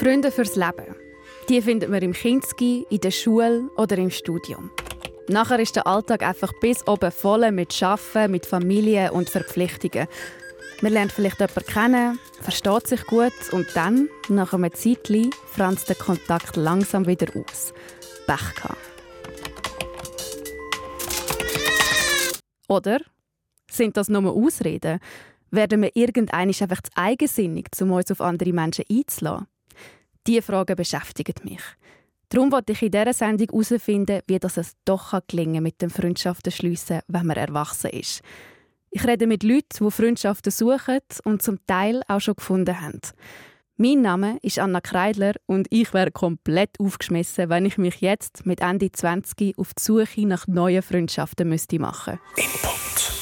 Freunde fürs Leben. Die findet man im Kinski, in der Schule oder im Studium. Nachher ist der Alltag einfach bis oben voll mit Arbeiten, mit Familie und Verpflichtungen. Man lernt vielleicht jemanden kennen, versteht sich gut und dann, nach einem Zeitchen, franzt der Kontakt langsam wieder aus. Pech gehabt. Oder sind das nur Ausreden? Werden wir irgendeinmal einfach zu eigensinnig, um uns auf andere Menschen einzulassen? Diese Frage beschäftigt mich. Darum wollte ich in dieser Sendung herausfinden, wie das es doch gelingen kann, mit den Freundschaften schliessen, wenn man erwachsen ist. Ich rede mit Leuten, die Freundschaften suchen und zum Teil auch schon gefunden haben. Mein Name ist Anna Kreidler und ich wäre komplett aufgeschmissen, wenn ich mich jetzt mit Ende 20 auf die Suche nach neuen Freundschaften müsste machen Input.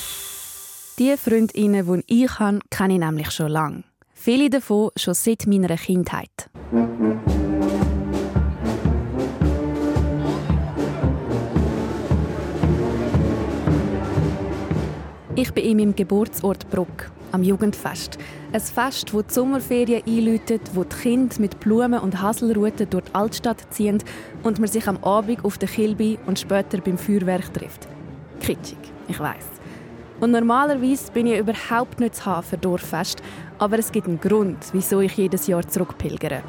Die Freundinnen, die ich habe, kenne ich nämlich schon lange. Viele davon schon seit meiner Kindheit. Ich bin in meinem Geburtsort Bruck, am Jugendfest. Ein Fest, wo die Sommerferien einläutet, wo die Kinder mit Blumen und Haselruten durch die Altstadt ziehen und man sich am Abend auf der Kilby und später beim Feuerwerk trifft. Kitschig, ich weiß. Und normalerweise bin ich überhaupt nicht zu haben für Dorffest, aber es gibt einen Grund, wieso ich jedes Jahr zurückpilgere.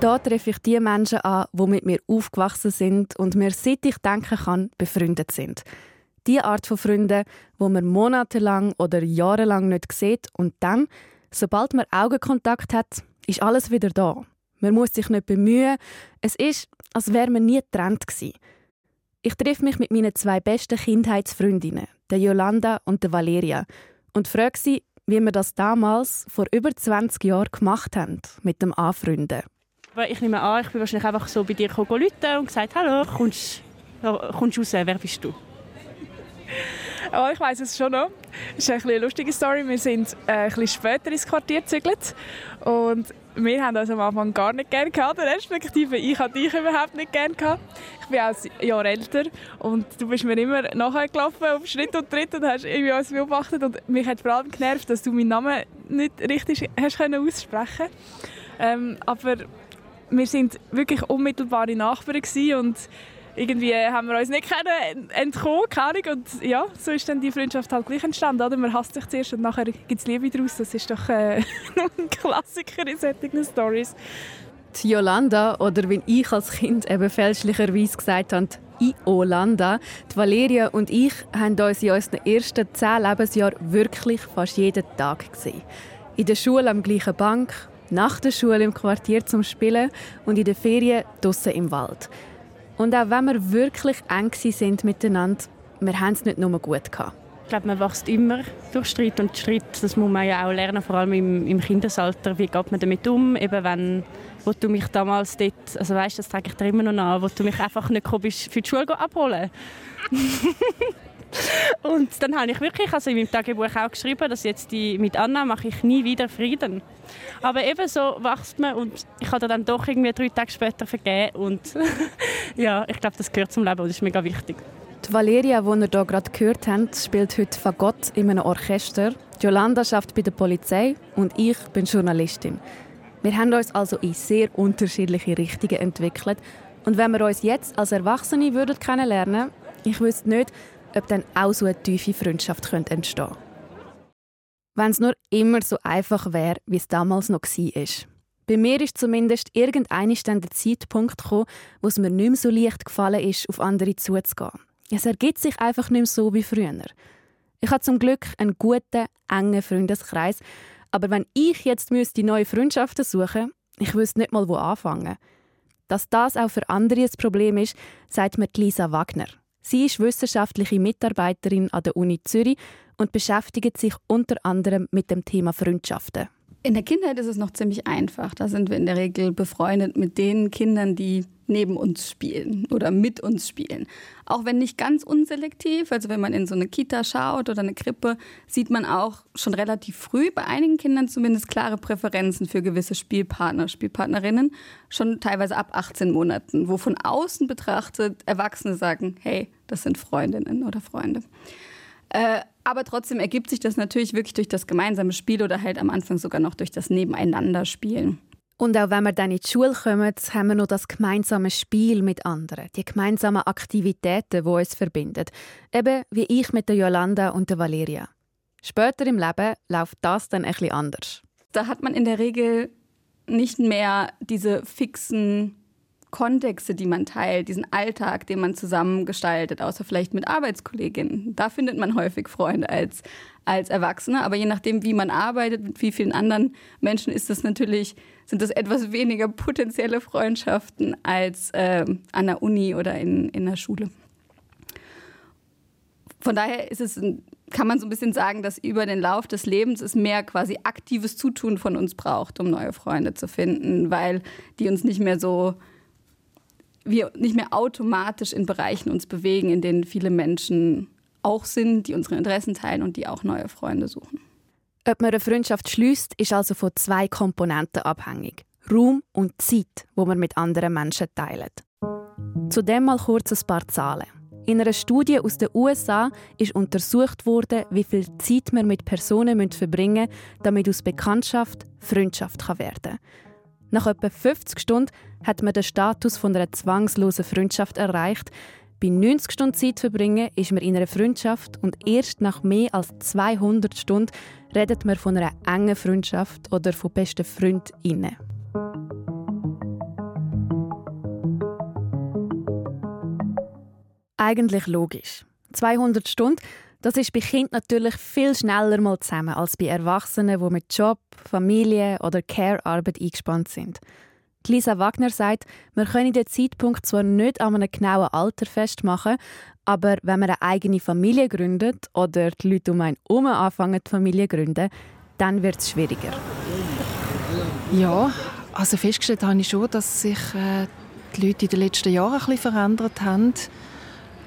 Da treffe ich die Menschen an, die mit mir aufgewachsen sind und mir, seit ich denken kann, befreundet sind. Die Art von Freunden, wo man monatelang oder jahrelang nicht sieht und dann, sobald man Augenkontakt hat, ist alles wieder da. Man muss sich nicht bemühen. Es ist, als wäre man nie getrennt gewesen. Ich treffe mich mit meinen zwei besten Kindheitsfreundinnen, der Yolanda und der Valeria, und frage sie, wie wir das damals vor über 20 Jahren gemacht haben mit dem Anfreunden. Ich nehme an, ich bin wahrscheinlich einfach so bei dir rufen und gesagt, hallo, kommst, kommst raus, wer bist du? Oh, ich weiß es schon noch. Das ist eine lustige Story. Wir sind äh, ein bisschen später ins Quartier gezügelt und wir haben uns am Anfang gar nicht gerne gehabt, respektive ich hatte dich überhaupt nicht gerne gehabt. Ich bin auch ein Jahr älter und du bist mir immer nachher gelaufen auf Schritt und Tritt und hast irgendwie uns beobachtet und mich hat vor allem genervt, dass du meinen Namen nicht richtig hast können aussprechen. Ähm, aber wir sind wirklich unmittelbare Nachbarn und irgendwie haben wir uns nicht entkommen keine und ja, so ist dann die Freundschaft halt gleich entstanden, oder? Man hasst sich zuerst und nachher gibt es Liebe daraus. Das ist doch äh, ein Klassiker in solchen Stories. Die Yolanda, oder wie ich als Kind eben fälschlicherweise gesagt habe, Iolanda, die Valeria und ich haben uns in unseren ersten zehn Lebensjahren wirklich fast jeden Tag gesehen. In der Schule am gleichen Bank, nach der Schule im Quartier zum Spielen und in den Ferien draussen im Wald. Und auch wenn wir wirklich eng sind miteinander, wir haben es nicht nur gut gehabt. Ich glaube, man wächst immer durch Streit und Streit, das muss man ja auch lernen, vor allem im, im Kindesalter. Wie geht man damit um, eben wenn wo du mich damals dort, also weißt, das trage ich dir immer noch an, wo du mich einfach nicht bist, für die Schule abholen Und dann habe ich wirklich also in meinem Tagebuch auch geschrieben, dass jetzt die, mit Anna mache ich nie wieder Frieden. Aber eben so wächst man und ich habe dann doch irgendwie drei Tage später vergeben und ja, ich glaube, das gehört zum Leben und ist mega wichtig. Die Valeria, die ihr hier gerade gehört habt, spielt heute Fagott in einem Orchester. Jolanda arbeitet bei der Polizei und ich bin Journalistin. Wir haben uns also in sehr unterschiedliche Richtungen entwickelt. Und wenn wir uns jetzt als Erwachsene würden kennenlernen ich wüsste nicht, ob dann auch so eine tiefe Freundschaft entstehen könnte. Wenn es nur immer so einfach wäre, wie es damals noch war. Bei mir ist zumindest irgendein dann der Zeitpunkt gekommen, wo es mir nicht mehr so leicht gefallen ist, auf andere zuzugehen. Es ergibt sich einfach nicht mehr so wie früher. Ich habe zum Glück einen guten, engen Freundeskreis, aber wenn ich jetzt müsste neue Freundschaften suchen, ich wüsste nicht mal, wo anfangen. Dass das auch für andere ein Problem ist, sagt mir Lisa Wagner. Sie ist wissenschaftliche Mitarbeiterin an der Uni Zürich und beschäftigt sich unter anderem mit dem Thema Freundschaften. In der Kindheit ist es noch ziemlich einfach. Da sind wir in der Regel befreundet mit den Kindern, die neben uns spielen oder mit uns spielen. Auch wenn nicht ganz unselektiv, also wenn man in so eine Kita schaut oder eine Krippe, sieht man auch schon relativ früh bei einigen Kindern zumindest klare Präferenzen für gewisse Spielpartner, Spielpartnerinnen, schon teilweise ab 18 Monaten, wo von außen betrachtet Erwachsene sagen, hey, das sind Freundinnen oder Freunde. Äh, aber trotzdem ergibt sich das natürlich wirklich durch das gemeinsame Spiel oder halt am Anfang sogar noch durch das Nebeneinanderspielen. Und auch wenn wir dann in die Schule kommen, haben wir noch das gemeinsame Spiel mit anderen, die gemeinsamen Aktivitäten, die uns verbinden. Eben wie ich mit der Jolanda und der Valeria. Später im Leben läuft das dann etwas anders. Da hat man in der Regel nicht mehr diese fixen Kontexte, die man teilt, diesen Alltag, den man zusammen gestaltet, außer vielleicht mit Arbeitskolleginnen. Da findet man häufig Freunde als, als Erwachsene. Aber je nachdem, wie man arbeitet, mit wie vielen anderen Menschen, ist das natürlich, sind das etwas weniger potenzielle Freundschaften als äh, an der Uni oder in, in der Schule. Von daher ist es kann man so ein bisschen sagen, dass über den Lauf des Lebens es mehr quasi aktives Zutun von uns braucht, um neue Freunde zu finden, weil die uns nicht mehr so wir nicht mehr automatisch in Bereichen uns bewegen, in denen viele Menschen auch sind, die unsere Interessen teilen und die auch neue Freunde suchen. Ob man eine Freundschaft schließt, ist also von zwei Komponenten abhängig: Raum und Zeit, wo man mit anderen Menschen teilt. Zudem mal kurz ein paar Zahlen. In einer Studie aus den USA ist untersucht worden, wie viel Zeit man mit Personen verbringen müssen, damit aus Bekanntschaft Freundschaft werden kann. Nach etwa 50 Stunden hat man den Status von einer zwangslosen Freundschaft erreicht. Bei 90 Stunden Zeit verbringen ist man in einer Freundschaft und erst nach mehr als 200 Stunden redet man von einer engen Freundschaft oder von besten Freundinnen. Eigentlich logisch. 200 Stunden das ist bei Kindern natürlich viel schneller mal zusammen als bei Erwachsenen, die mit Job, Familie oder Care-Arbeit eingespannt sind. Lisa Wagner sagt, man könne den Zeitpunkt zwar nicht an einem genauen Alter festmachen, aber wenn man eine eigene Familie gründet oder die Leute um einen herum anfangen, die Familie zu gründen, dann wird es schwieriger. Ja, also festgestellt habe ich schon, dass sich äh, die Leute in den letzten Jahren ein bisschen verändert haben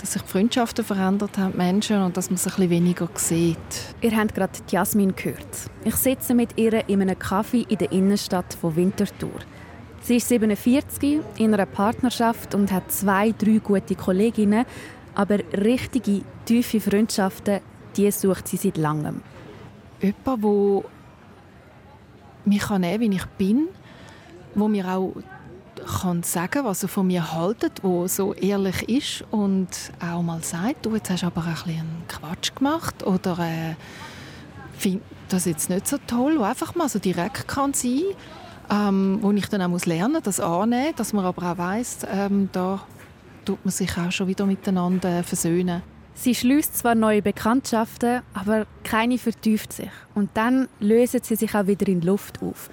dass sich die Freundschaften verändert haben, Menschen, und dass man sich ein weniger sieht. Ihr habt gerade Jasmin gehört. Ich sitze mit ihr in einem Kaffee in der Innenstadt von Winterthur. Sie ist 47, in einer Partnerschaft und hat zwei, drei gute Kolleginnen, aber richtige, tiefe Freundschaften, die sucht sie seit langem. Jemand, der mich nehmen kann, wie ich bin, wo mir auch kann sagen, was er von mir haltet, wo so ehrlich ist und auch mal sagt, du, jetzt hast aber ein bisschen Quatsch gemacht oder äh, finde das jetzt nicht so toll, wo einfach mal so direkt kann sein, ähm, wo ich dann auch muss lernen, das annehmen, dass man aber auch weiss, ähm, da tut man sich auch schon wieder miteinander versöhnen. Sie schließt zwar neue Bekanntschaften, aber keine vertieft sich. Und dann lösen sie sich auch wieder in Luft auf.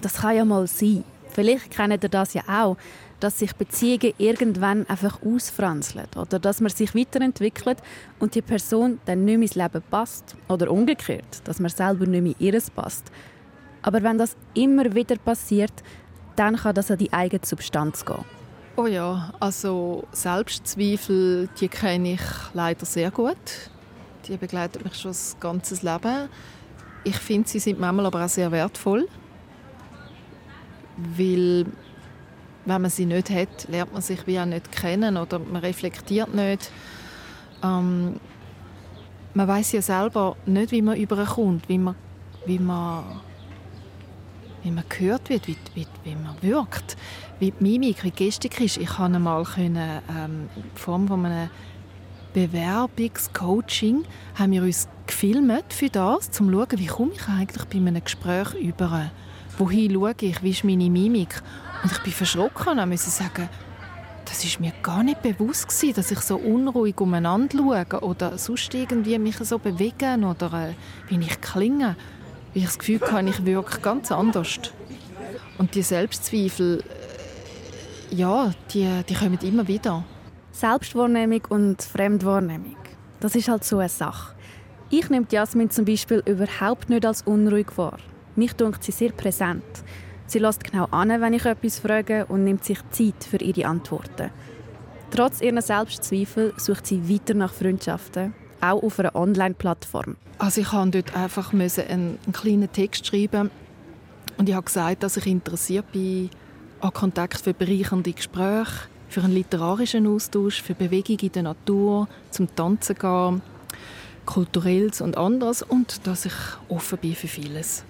Das kann ja mal sein. Vielleicht kennt ihr das ja auch, dass sich Beziehungen irgendwann einfach ausfranzeln oder dass man sich weiterentwickelt und die Person dann nicht mehr ins Leben passt oder umgekehrt, dass man selber nicht mehr ihres passt. Aber wenn das immer wieder passiert, dann kann das an die eigene Substanz gehen. Oh ja, also Selbstzweifel, die kenne ich leider sehr gut. Die begleiten mich schon das ganze Leben. Ich finde, sie sind manchmal aber auch sehr wertvoll weil wenn man sie nicht hat, lernt man sich wie auch nicht kennen oder man reflektiert nicht. Ähm, man weiß ja selber nicht, wie man überkommt, wie man, wie man, wie man gehört wird, wie, wie, wie man wirkt, wie die Mimik, wie die Gestik ist. Ich konnte einmal können, ähm, in Form von einem Bewerbungscoaching haben wir uns gefilmt für das, um zu schauen, wie komme ich eigentlich bei einem Gespräch über wohin schaue ich, wie ist meine Mimik. Und ich bin verschrocken und musste sagen, das ist mir gar nicht bewusst gewesen, dass ich so unruhig umeinander schaue oder sonst irgendwie mich so bewegen oder äh, wie ich klinge. Weil ich das Gefühl habe, ich wirke ganz anders. Und die Selbstzweifel, äh, ja, die, die kommen immer wieder. Selbstwahrnehmung und Fremdwahrnehmung, das ist halt so eine Sache. Ich nehme Jasmin zum Beispiel überhaupt nicht als unruhig wahr. Mich dunkt sie sehr präsent. Sie lässt genau an, wenn ich etwas frage und nimmt sich Zeit für ihre Antworten. Trotz ihrer Selbstzweifel sucht sie weiter nach Freundschaften, auch auf einer Online-Plattform. Also ich musste dort einfach einen, einen kleinen Text schreiben und ich habe gesagt, dass ich interessiert bin an Kontakt für bereichernde Gespräche, für einen literarischen Austausch, für Bewegung in der Natur, zum Tanzen gehen, kulturelles und anderes und dass ich offen bin für vieles.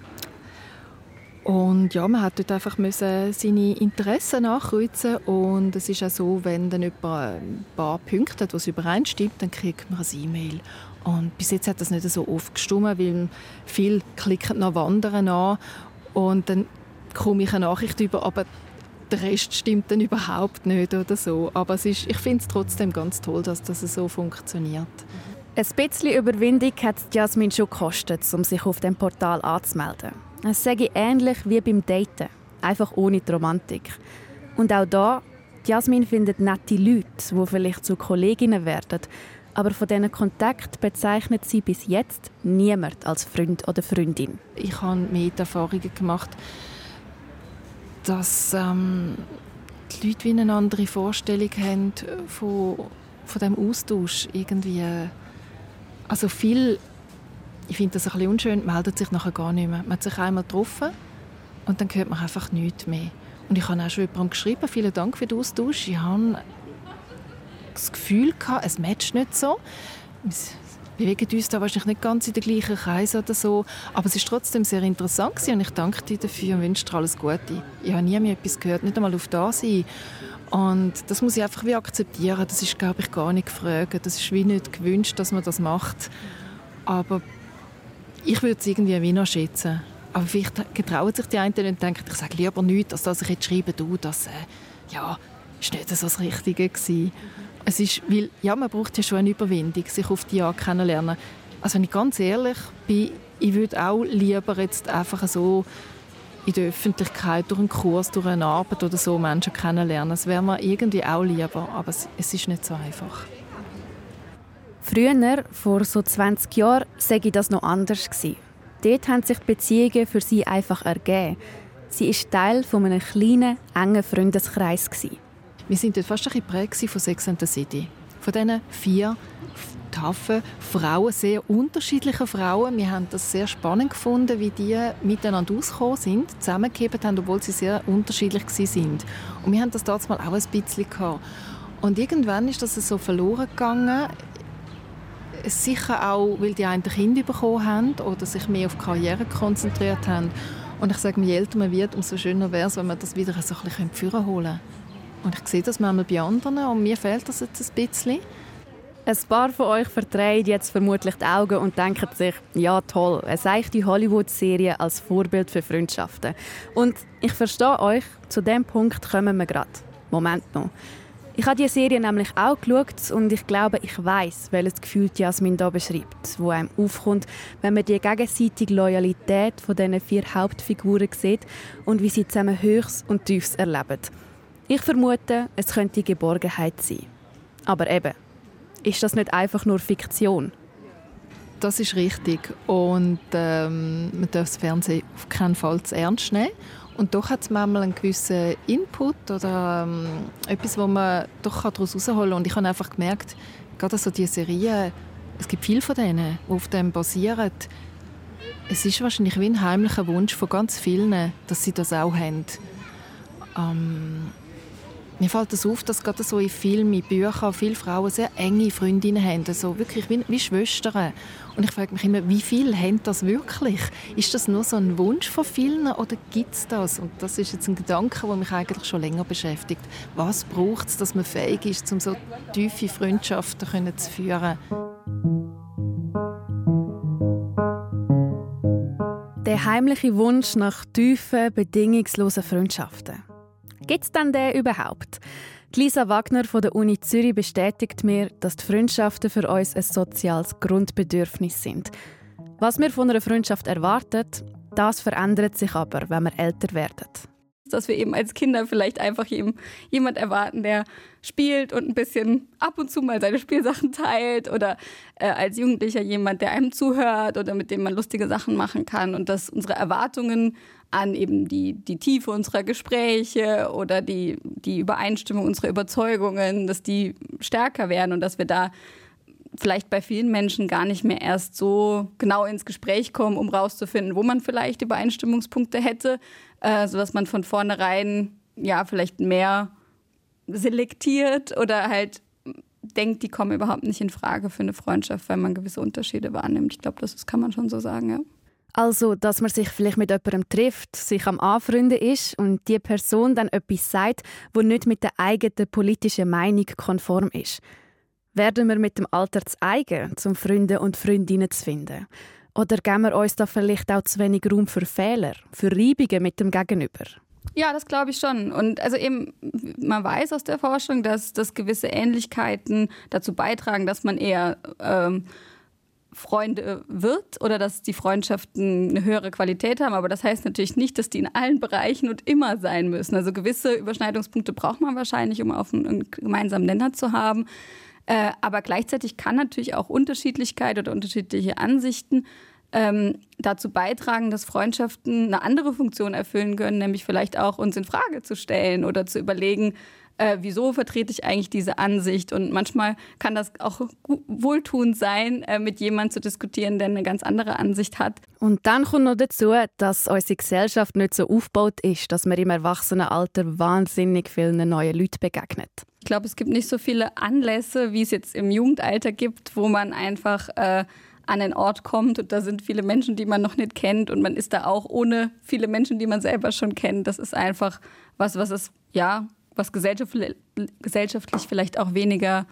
Und ja, man hat dort einfach müssen seine Interessen nachkreuzen und es ist auch so, wenn dann jemand ein paar Punkte hat, was übereinstimmt, dann kriegt man ein E-Mail. Und bis jetzt hat das nicht so oft gestimmt, weil viele klicken nach Wandern an und dann komme ich eine Nachricht über, aber der Rest stimmt dann überhaupt nicht oder so. Aber es ist, ich finde es trotzdem ganz toll, dass das so funktioniert. Ein bisschen Überwindung hat Jasmin schon gekostet, um sich auf dem Portal anzumelden. Es sage ähnlich wie beim Daten, einfach ohne die Romantik. Und auch da, Jasmin findet nette Leute, die vielleicht zu Kolleginnen werden, aber von diesen Kontakt bezeichnet sie bis jetzt niemand als Freund oder Freundin. Ich habe mit Erfahrungen gemacht, dass ähm, die Leute wie eine andere Vorstellung haben von, von dem Austausch. Irgendwie, also viel, ich finde das ein bisschen unschön, meldet sich nachher gar nicht mehr. Man hat sich einmal getroffen und dann hört man einfach nichts mehr. Und ich habe auch schon jemandem geschrieben, vielen Dank für den Austausch. Ich habe das Gefühl gehabt, es matcht nicht so bewegen uns da wahrscheinlich nicht ganz in den gleichen Kreis oder so. Aber es ist trotzdem sehr interessant und ich danke dir dafür und wünsche dir alles Gute. Ich habe nie mehr etwas gehört, nicht einmal auf da sein. Und das muss ich einfach wie akzeptieren. Das ist, glaube ich, gar nicht gefragt. Das ist wie nicht gewünscht, dass man das macht. Aber ich würde es irgendwie wie noch schätzen. Aber vielleicht getrauen sich die einen und denken, ich sage lieber nichts, als dass ich jetzt schreibe, du, das äh, ja, ist nicht so das Richtige gewesen. Es ist, weil, ja, man braucht ja schon eine Überwindung, sich auf die Jahre kennenlernen. Also wenn ich ganz ehrlich bin, ich würde auch lieber jetzt einfach so in der Öffentlichkeit durch einen Kurs, durch eine Arbeit oder so Menschen kennenlernen. Das wäre mir irgendwie auch lieber, aber es, es ist nicht so einfach. Früher, vor so 20 Jahren, sei das noch anders gewesen. Dort haben sich Beziehungen für sie einfach ergeben. Sie ist Teil von einem kleinen, engen Freundeskreis gewesen. Wir sind dort fast ein bisschen geprägt von Sex and the City. Von diesen vier taffen Frauen, sehr unterschiedliche Frauen. Wir haben das sehr spannend gefunden, wie die miteinander ausgekommen sind, zusammengegeben haben, obwohl sie sehr unterschiedlich sind. Und wir haben das damals auch ein bisschen gehabt. Und irgendwann ist das so verloren gegangen. Sicher auch, weil die einen Kinder bekommen haben oder sich mehr auf Karriere konzentriert haben. Und ich sage, je älter man wird, umso schöner wäre es, wenn man das wieder so ein bisschen führen holen. Und ich sehe das manchmal bei anderen und mir fehlt das jetzt ein bisschen. Ein paar von euch verdreht jetzt vermutlich die Augen und denken sich, ja toll, eine seichte Hollywood-Serie als Vorbild für Freundschaften. Und ich verstehe euch, zu dem Punkt kommen wir gerade. Moment noch. Ich habe die Serie nämlich auch geschaut und ich glaube, ich weiß, welches Gefühl Jasmin da beschreibt, wo einem aufkommt, wenn man die gegenseitige Loyalität von diesen vier Hauptfiguren sieht und wie sie zusammen Höchst und Tiefs erleben. Ich vermute, es könnte Geborgenheit sein. Aber eben, ist das nicht einfach nur Fiktion? Das ist richtig. Und ähm, man darf das Fernsehen auf keinen Fall zu ernst nehmen. Und doch hat es manchmal einen gewissen Input oder ähm, etwas, wo man doch daraus herausholen kann. Und ich habe einfach gemerkt, gerade so diese Serien, es gibt viele von denen, die auf dem basieren. Es ist wahrscheinlich wie ein heimlicher Wunsch von ganz vielen, dass sie das auch haben. Ähm, mir fällt das auf, dass gerade so in Filmen, in Büchern viele Frauen sehr enge Freundinnen haben, also wirklich wie, wie Schwestern. Und ich frage mich immer, wie viel haben das wirklich? Ist das nur so ein Wunsch von vielen oder gibt es das? Und das ist jetzt ein Gedanke, der mich eigentlich schon länger beschäftigt. Was braucht es, dass man fähig ist, um so tiefe Freundschaften zu führen? Der heimliche Wunsch nach tiefen, bedingungslosen Freundschaften. Gibt es denn den überhaupt? Lisa Wagner von der Uni Zürich bestätigt mir, dass die Freundschaften für uns ein soziales Grundbedürfnis sind. Was wir von einer Freundschaft erwarten, das verändert sich aber, wenn wir älter werden dass wir eben als Kinder vielleicht einfach jemand erwarten, der spielt und ein bisschen ab und zu mal seine Spielsachen teilt oder äh, als Jugendlicher jemand, der einem zuhört oder mit dem man lustige Sachen machen kann und dass unsere Erwartungen an eben die, die Tiefe unserer Gespräche oder die, die Übereinstimmung unserer Überzeugungen, dass die stärker werden und dass wir da vielleicht bei vielen Menschen gar nicht mehr erst so genau ins Gespräch kommen, um rauszufinden, wo man vielleicht Übereinstimmungspunkte hätte, äh, sodass man von vornherein ja vielleicht mehr selektiert oder halt denkt, die kommen überhaupt nicht in Frage für eine Freundschaft, weil man gewisse Unterschiede wahrnimmt. Ich glaube, das, kann man schon so sagen, ja. Also, dass man sich vielleicht mit jemandem trifft, sich am Anfreunden ist und die Person dann etwas sagt, wo nicht mit der eigenen politischen Meinung konform ist. Werden wir mit dem Alter zu eigen, um Freunde und Freundinnen zu finden? Oder geben wir uns da vielleicht auch zu wenig Raum für Fehler, für Reibungen mit dem Gegenüber? Ja, das glaube ich schon. Und also eben, man weiß aus der Forschung, dass, dass gewisse Ähnlichkeiten dazu beitragen, dass man eher ähm, Freunde wird oder dass die Freundschaften eine höhere Qualität haben. Aber das heißt natürlich nicht, dass die in allen Bereichen und immer sein müssen. Also gewisse Überschneidungspunkte braucht man wahrscheinlich, um auf einen, gemeinsamen Nenner zu haben. Äh, aber gleichzeitig kann natürlich auch Unterschiedlichkeit oder unterschiedliche Ansichten ähm, dazu beitragen, dass Freundschaften eine andere Funktion erfüllen können, nämlich vielleicht auch uns in Frage zu stellen oder zu überlegen, äh, wieso vertrete ich eigentlich diese Ansicht? Und manchmal kann das auch wohltuend sein, äh, mit jemandem zu diskutieren, der eine ganz andere Ansicht hat. Und dann kommt noch dazu, dass unsere Gesellschaft nicht so aufgebaut ist, dass man im Erwachsenenalter wahnsinnig vielen neuen Leuten begegnet. Ich glaube, es gibt nicht so viele Anlässe, wie es jetzt im Jugendalter gibt, wo man einfach äh, an einen Ort kommt und da sind viele Menschen, die man noch nicht kennt und man ist da auch ohne viele Menschen, die man selber schon kennt. Das ist einfach was, was es ja was gesellschaftlich, vielleicht auch weniger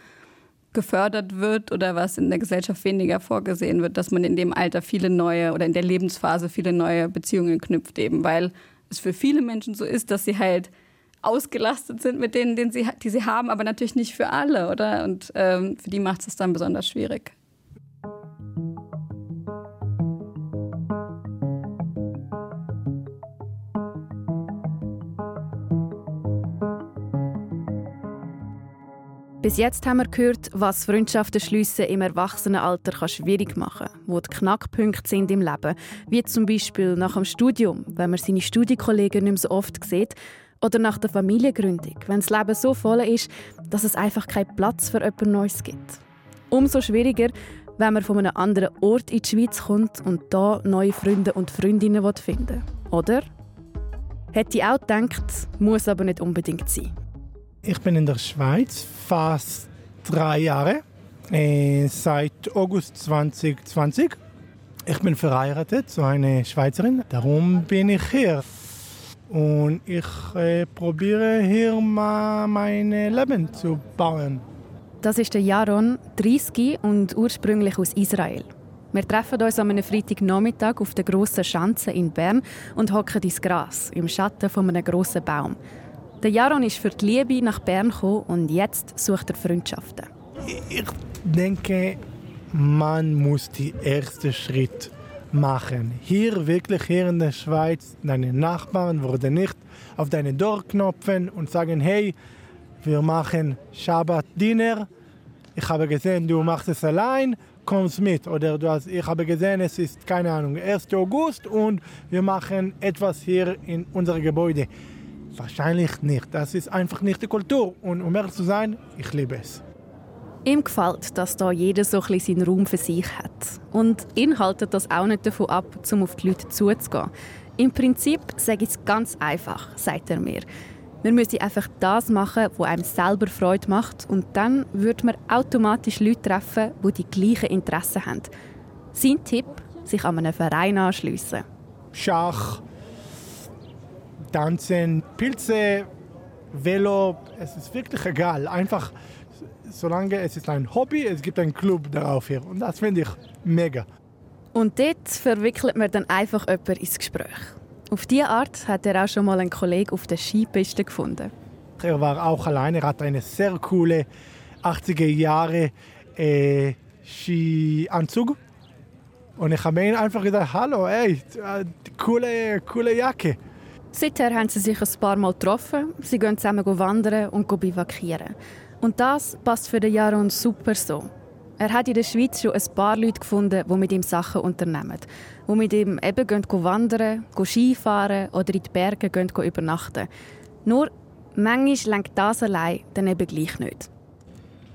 gefördert wird oder was in der Gesellschaft weniger vorgesehen wird, dass man in dem Alter viele neue oder in der Lebensphase viele neue Beziehungen knüpft, eben weil es für viele Menschen so ist, dass sie halt ausgelastet sind mit denen, den sie, die sie haben, aber natürlich nicht für alle, oder? Und ähm, für die macht es dann besonders schwierig. Bis jetzt haben wir gehört, was Freundschaften schliessen im Erwachsenenalter schwierig machen kann, wo die Knackpunkte sind im Leben, wie zum Beispiel nach dem Studium, wenn man seine Studienkollegen nicht mehr so oft sieht, oder nach der Familiengründung, wenn das Leben so voll ist, dass es einfach keinen Platz für jemand Neues gibt. Umso schwieriger, wenn man von einem anderen Ort in die Schweiz kommt und da neue Freunde und Freundinnen finden will. Oder? Hätte ich auch gedacht, muss aber nicht unbedingt sein. Ich bin in der Schweiz fast drei Jahre, äh, seit August 2020. Ich bin verheiratet zu einer Schweizerin, darum bin ich hier. Und ich äh, probiere hier mal mein Leben zu bauen. Das ist der Jaron, 30 und ursprünglich aus Israel. Wir treffen uns am Freitagnachmittag auf der grossen Schanze in Bern und hocken ins Gras im Schatten von einem grossen Baum. Der Jaron ist für die Liebe nach Bern gekommen und jetzt sucht er Freundschaften. Ich denke, man muss die erste Schritt machen. Hier wirklich hier in der Schweiz, deine Nachbarn würden nicht auf deine Tür knopfen und sagen, hey, wir machen Shabbat-Dinner. Ich habe gesehen, du machst es allein, kommst mit. Oder du hast, ich habe gesehen, es ist, keine Ahnung, 1. August und wir machen etwas hier in unserem Gebäude. Wahrscheinlich nicht. Das ist einfach nicht die Kultur. Und um ehrlich zu sein, ich liebe es. Ihm gefällt, dass da jeder so ein seinen Raum für sich hat. Und ihn haltet das auch nicht davon ab, um auf die Leute zuzugehen. Im Prinzip sage ich es ganz einfach, sagt er mir. Wir müssen einfach das machen, was einem selber Freude macht. Und dann wird man automatisch Leute treffen, die die gleichen Interessen haben. Sein Tipp, sich an einen Verein anschliessen. Schach, Tanzen, Pilze, Velo, es ist wirklich egal. Einfach, solange es ist ein Hobby, es gibt einen Club darauf hier. Und das finde ich mega. Und dort verwickelt man dann einfach jemanden ins Gespräch. Auf diese Art hat er auch schon mal einen Kollegen auf der Skipiste gefunden. Er war auch alleine, er hat eine sehr coole 80er Jahre äh, Skianzug. Und ich habe ihm einfach gesagt, hallo, ey, äh, coole, coole Jacke. Seither haben sie sich ein paar Mal getroffen. Sie gehen zusammen wandern und bivakieren. Und das passt für den Jaron super so. Er hat in der Schweiz schon ein paar Leute gefunden, die mit ihm Sachen unternehmen. Die mit ihm eben gehen wandern, Skifahren oder in die Berge gehen übernachten. Nur, manchmal lenkt das allein dann eben gleich nicht.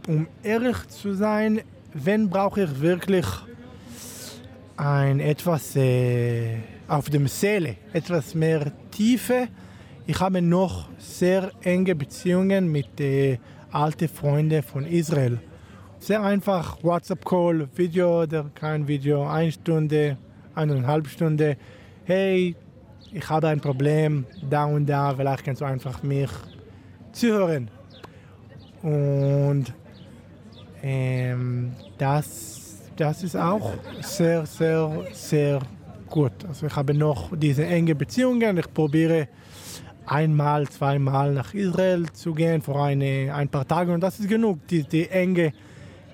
Um ehrlich zu sein, wenn brauche ich wirklich ein etwas äh, auf dem Seele, etwas mehr Tiefe. Ich habe noch sehr enge Beziehungen mit den alten Freunden von Israel. sehr einfach, WhatsApp-Call, Video oder kein Video, eine Stunde, eineinhalb Stunde. Hey, ich habe ein Problem, da und da, vielleicht kannst du einfach mich zuhören. Und ähm, das, das ist auch sehr, sehr, sehr gut. Also ich habe noch diese enge Beziehungen. Ich probiere einmal, zweimal nach Israel zu gehen vor eine, ein paar Tagen und das ist genug, die, die enge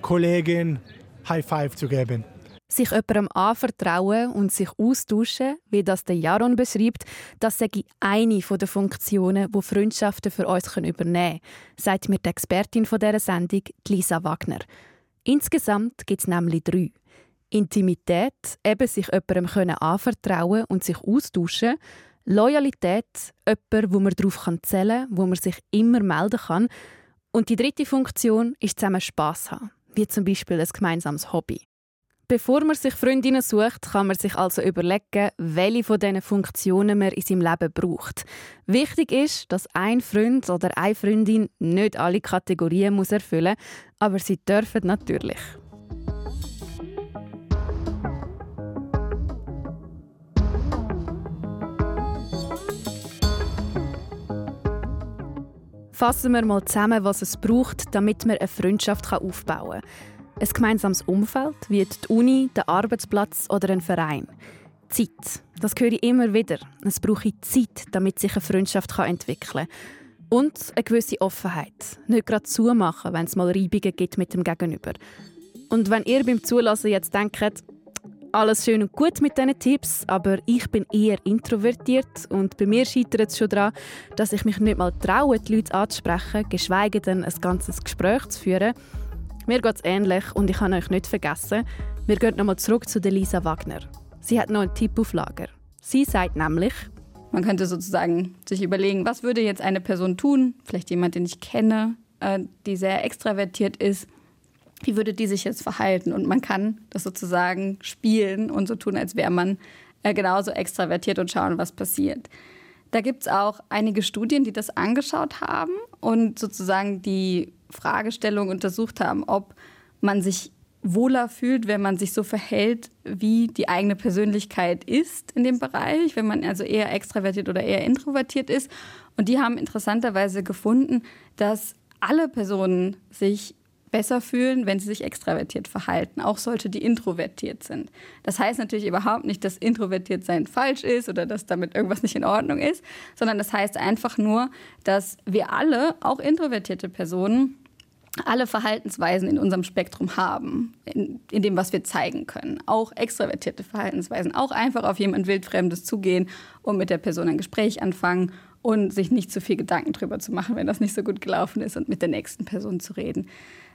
Kollegin High Five zu geben. Sich jemandem anvertrauen und sich austauschen, wie das der Jaron beschreibt, das sei eine der Funktionen, die Freundschaften für uns übernehmen können, sagt mir die Expertin dieser Sendung, Lisa Wagner. Insgesamt gibt es nämlich drei. Intimität, eben sich jemandem anvertrauen und sich austauschen. Loyalität, jemand, wo man darauf zählen kann, wo man sich immer melden kann. Und die dritte Funktion ist zusammen Spass haben, wie zum Beispiel ein gemeinsames Hobby. Bevor man sich Freundinnen sucht, kann man sich also überlegen, welche von diesen Funktionen man in seinem Leben braucht. Wichtig ist, dass ein Freund oder eine Freundin nicht alle Kategorien erfüllen muss, aber sie dürfen natürlich. Fassen wir mal zusammen, was es braucht, damit man eine Freundschaft aufbauen kann. Ein gemeinsames Umfeld, wie die Uni, der Arbeitsplatz oder ein Verein. Zeit. Das höre ich immer wieder. Es braucht Zeit, damit sich eine Freundschaft entwickeln kann. Und eine gewisse Offenheit. Nicht gerade zumachen, wenn es mal Reibungen gibt mit dem Gegenüber. Und wenn ihr beim Zulassen jetzt denkt, alles schön und gut mit diesen Tipps, aber ich bin eher introvertiert und bei mir scheitert es schon daran, dass ich mich nicht mal traue, die Leute anzusprechen, geschweige denn ein ganzes Gespräch zu führen. Mir geht es ähnlich und ich habe euch nicht vergessen, wir gehen nochmal zurück zu Lisa Wagner. Sie hat noch einen Tipp auf Lager. Sie sagt nämlich, man könnte sozusagen sich überlegen, was würde jetzt eine Person tun, vielleicht jemand, den ich kenne, äh, die sehr extravertiert ist, wie würde die sich jetzt verhalten? Und man kann das sozusagen spielen und so tun, als wäre man äh, genauso extravertiert und schauen, was passiert. Da gibt es auch einige Studien, die das angeschaut haben und sozusagen die Fragestellung untersucht haben, ob man sich wohler fühlt, wenn man sich so verhält, wie die eigene Persönlichkeit ist in dem Bereich, wenn man also eher extravertiert oder eher introvertiert ist. Und die haben interessanterweise gefunden, dass alle Personen sich besser fühlen, wenn sie sich extravertiert verhalten, auch solche, die introvertiert sind. Das heißt natürlich überhaupt nicht, dass introvertiert sein falsch ist oder dass damit irgendwas nicht in Ordnung ist, sondern das heißt einfach nur, dass wir alle, auch introvertierte Personen, alle Verhaltensweisen in unserem Spektrum haben, in, in, dem, was wir zeigen können. Auch extravertierte Verhaltensweisen, auch einfach auf jemand Wildfremdes zugehen und mit der Person ein Gespräch anfangen und sich nicht zu viel Gedanken drüber zu machen, wenn das nicht so gut gelaufen ist und mit der nächsten Person zu reden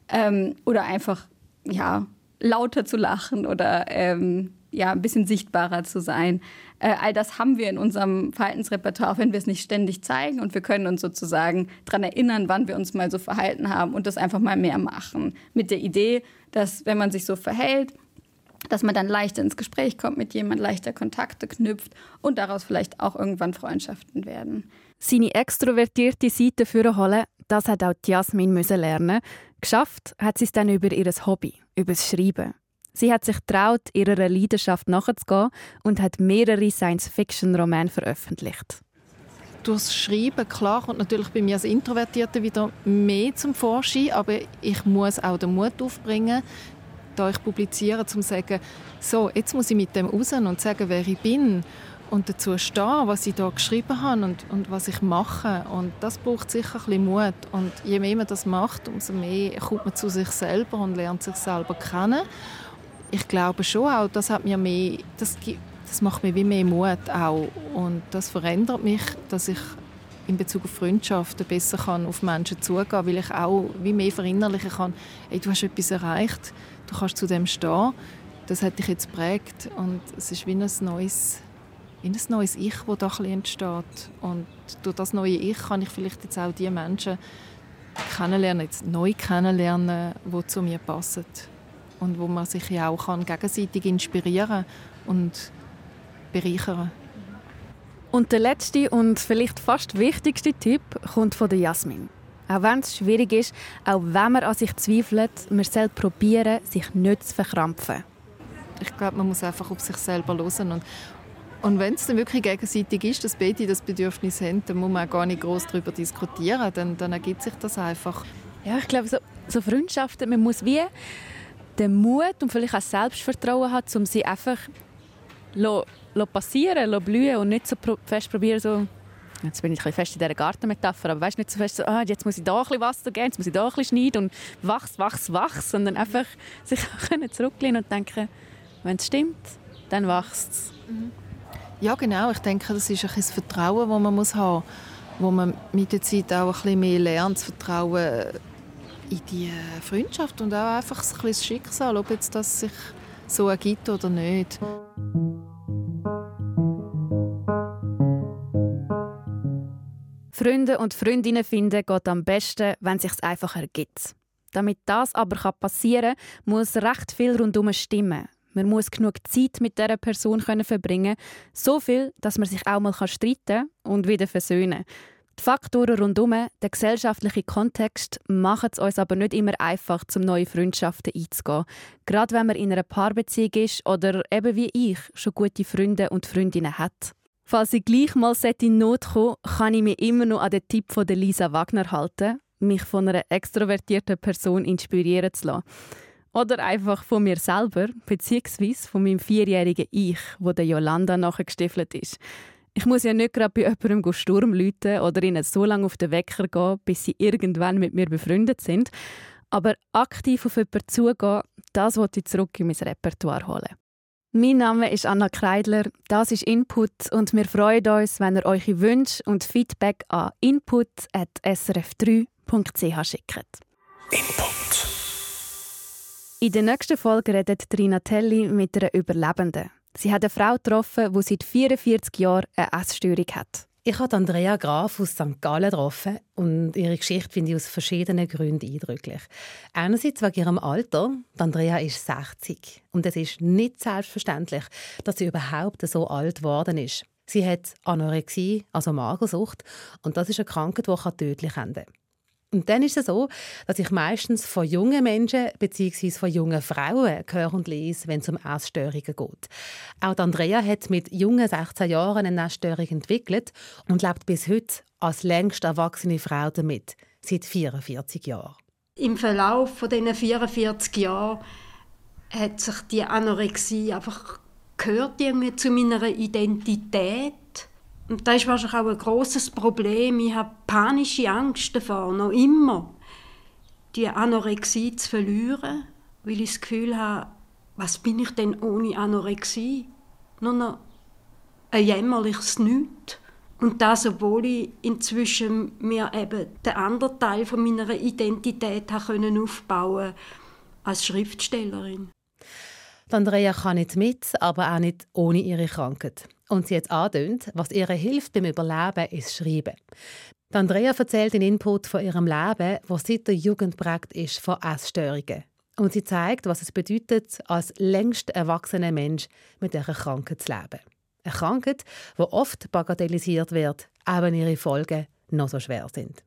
ähm, oder einfach ja lauter zu lachen oder ähm, ja ein bisschen sichtbarer zu sein. Äh, all das haben wir in unserem Verhaltensrepertoire, wenn wir es nicht ständig zeigen und wir können uns sozusagen daran erinnern, wann wir uns mal so verhalten haben und das einfach mal mehr machen. Mit der Idee, dass wenn man sich so verhält, dass man dann leichter ins Gespräch kommt mit jemand, leichter Kontakte knüpft und daraus vielleicht auch irgendwann Freundschaften werden. Seine extrovertierte Seite holen, das hat auch Jasmin lernen. Geschafft hat sie es dann über ihr Hobby, über das Schreiben. Sie hat sich traut, ihrer Leidenschaft nachzugehen und hat mehrere Science-Fiction-Romane veröffentlicht. Durchs Schreiben, klar, kommt natürlich bei mir als Introvertierte wieder mehr zum Vorschein, aber ich muss auch den Mut aufbringen, da ich publiziere, um zu sagen, so, jetzt muss ich mit dem raus und sagen, wer ich bin und dazu stehen, was ich da geschrieben habe und, und was ich mache. Und das braucht sicher ein bisschen Mut. Und je mehr man das macht, umso mehr kommt man zu sich selber und lernt sich selber kennen. Ich glaube schon auch, das hat mir mehr, das, das macht mir wie mehr Mut auch. Und das verändert mich, dass ich in Bezug auf Freundschaften besser kann auf Menschen zugehen kann, weil ich auch wie mehr verinnerlichen kann, ey, du hast etwas erreicht, du kannst zu dem stehen, das hat dich jetzt prägt und es ist wie ein neues in ein neues Ich, das da ein entsteht. Und durch das neue Ich kann ich vielleicht jetzt auch die Menschen kennenlernen, jetzt neu kennenlernen, die zu mir passen. Und wo man sich ja auch kann gegenseitig inspirieren und bereichern Und der letzte und vielleicht fast wichtigste Tipp kommt von der Jasmin. Auch wenn es schwierig ist, auch wenn man an sich zweifelt, man soll probieren, sich nicht zu verkrampfen. Ich glaube, man muss einfach auf sich selber hören. Und, und wenn es dann wirklich gegenseitig ist, dass beide das Bedürfnis haben, dann muss man auch gar nicht groß darüber diskutieren. Dann, dann ergibt sich das einfach. Ja, ich glaube, so, so Freundschaften, man muss wie den Mut und vielleicht auch Selbstvertrauen haben, um sie einfach lo, lo passieren, lo blühen und nicht so fest probieren, so jetzt bin ich ein bisschen fest in dieser Gartenmetapher, aber weißt nicht so fest so, ah, jetzt muss ich da ein bisschen Wasser geben, jetzt muss ich da ein bisschen schneiden und wachs, wachs, wachs, sondern einfach sich zurücklehnen und denken, wenn es stimmt, dann wächst es. Ja, genau. Ich denke, das ist ein das Vertrauen, das man muss haben muss, wo man mit der Zeit auch ein mehr lernt, zu vertrauen in die Freundschaft und auch einfach ein das Schicksal, ob jetzt das sich so ergibt oder nicht. Freunde und Freundinnen finden geht am besten, wenn es sich einfach ergibt. Damit das aber passieren kann, muss recht viel rundum stimmen. Man muss genug Zeit mit dieser Person verbringen so viel, dass man sich auch mal streiten und wieder versöhnen kann. Die Faktoren rundum, der gesellschaftliche Kontext, machen es uns aber nicht immer einfach, zum neue Freundschaften einzugehen. Gerade wenn man in einer Paarbeziehung ist oder eben wie ich schon gute Freunde und Freundinnen hat. Falls ich gleich mal in Not komme, kann ich mich immer noch an den Tipp von Lisa Wagner halten, mich von einer extrovertierten Person inspirieren zu lassen. Oder einfach von mir selber, beziehungsweise von meinem vierjährigen Ich, wo der Yolanda nachgestiefelt ist. Ich muss ja nicht gerade bei jemandem Sturm läuten oder ihnen so lange auf den Wecker gehen, bis sie irgendwann mit mir befreundet sind. Aber aktiv auf jemanden zugehen, das wollte ich zurück in mein Repertoire holen. Mein Name ist Anna Kreidler, das ist Input und wir freuen uns, wenn ihr eure Wünsche und Feedback an input.srf3.ch schickt. Input. In der nächsten Folge redet Trina Telli mit einer Überlebenden. Sie hat eine Frau getroffen, die seit 44 Jahren eine Essstörung hat. Ich habe Andrea Graf aus St. Gallen getroffen und ihre Geschichte finde ich aus verschiedenen Gründen eindrücklich. Einerseits wegen ihrem Alter. Andrea ist 60 und es ist nicht selbstverständlich, dass sie überhaupt so alt geworden ist. Sie hat Anorexie, also Magersucht, und das ist eine Krankheit, die tödlich enden kann. Und dann ist es so, dass ich meistens von jungen Menschen bzw. von jungen Frauen höre und lese, wenn es um Essstörungen geht. Auch Andrea hat mit jungen 16 Jahren eine Essstörung entwickelt und lebt bis heute als längst erwachsene Frau damit, seit 44 Jahren. Im Verlauf von diesen 44 Jahren hat sich die Anorexie einfach gehört irgendwie zu meiner Identität und das ist wahrscheinlich auch ein großes Problem. Ich habe panische Angst davor, noch immer, die Anorexie zu verlieren, weil ich das Gefühl habe, was bin ich denn ohne Anorexie? Nur noch ein jämmerliches Nichts. Und das, obwohl ich inzwischen mir eben den anderen Teil von meiner Identität aufbauen als Schriftstellerin. Andrea kann nicht mit, aber auch nicht ohne ihre Krankheit. Und sie hat angedeutet, was ihr hilft beim Überleben, ist Schreiben. Andrea erzählt den Input von ihrem Leben, das seit der Jugend prägt ist von Essstörungen. Und sie zeigt, was es bedeutet, als längst erwachsener Mensch mit dieser Krankheit zu leben. Eine Krankheit, die oft bagatellisiert wird, auch wenn ihre Folgen noch so schwer sind.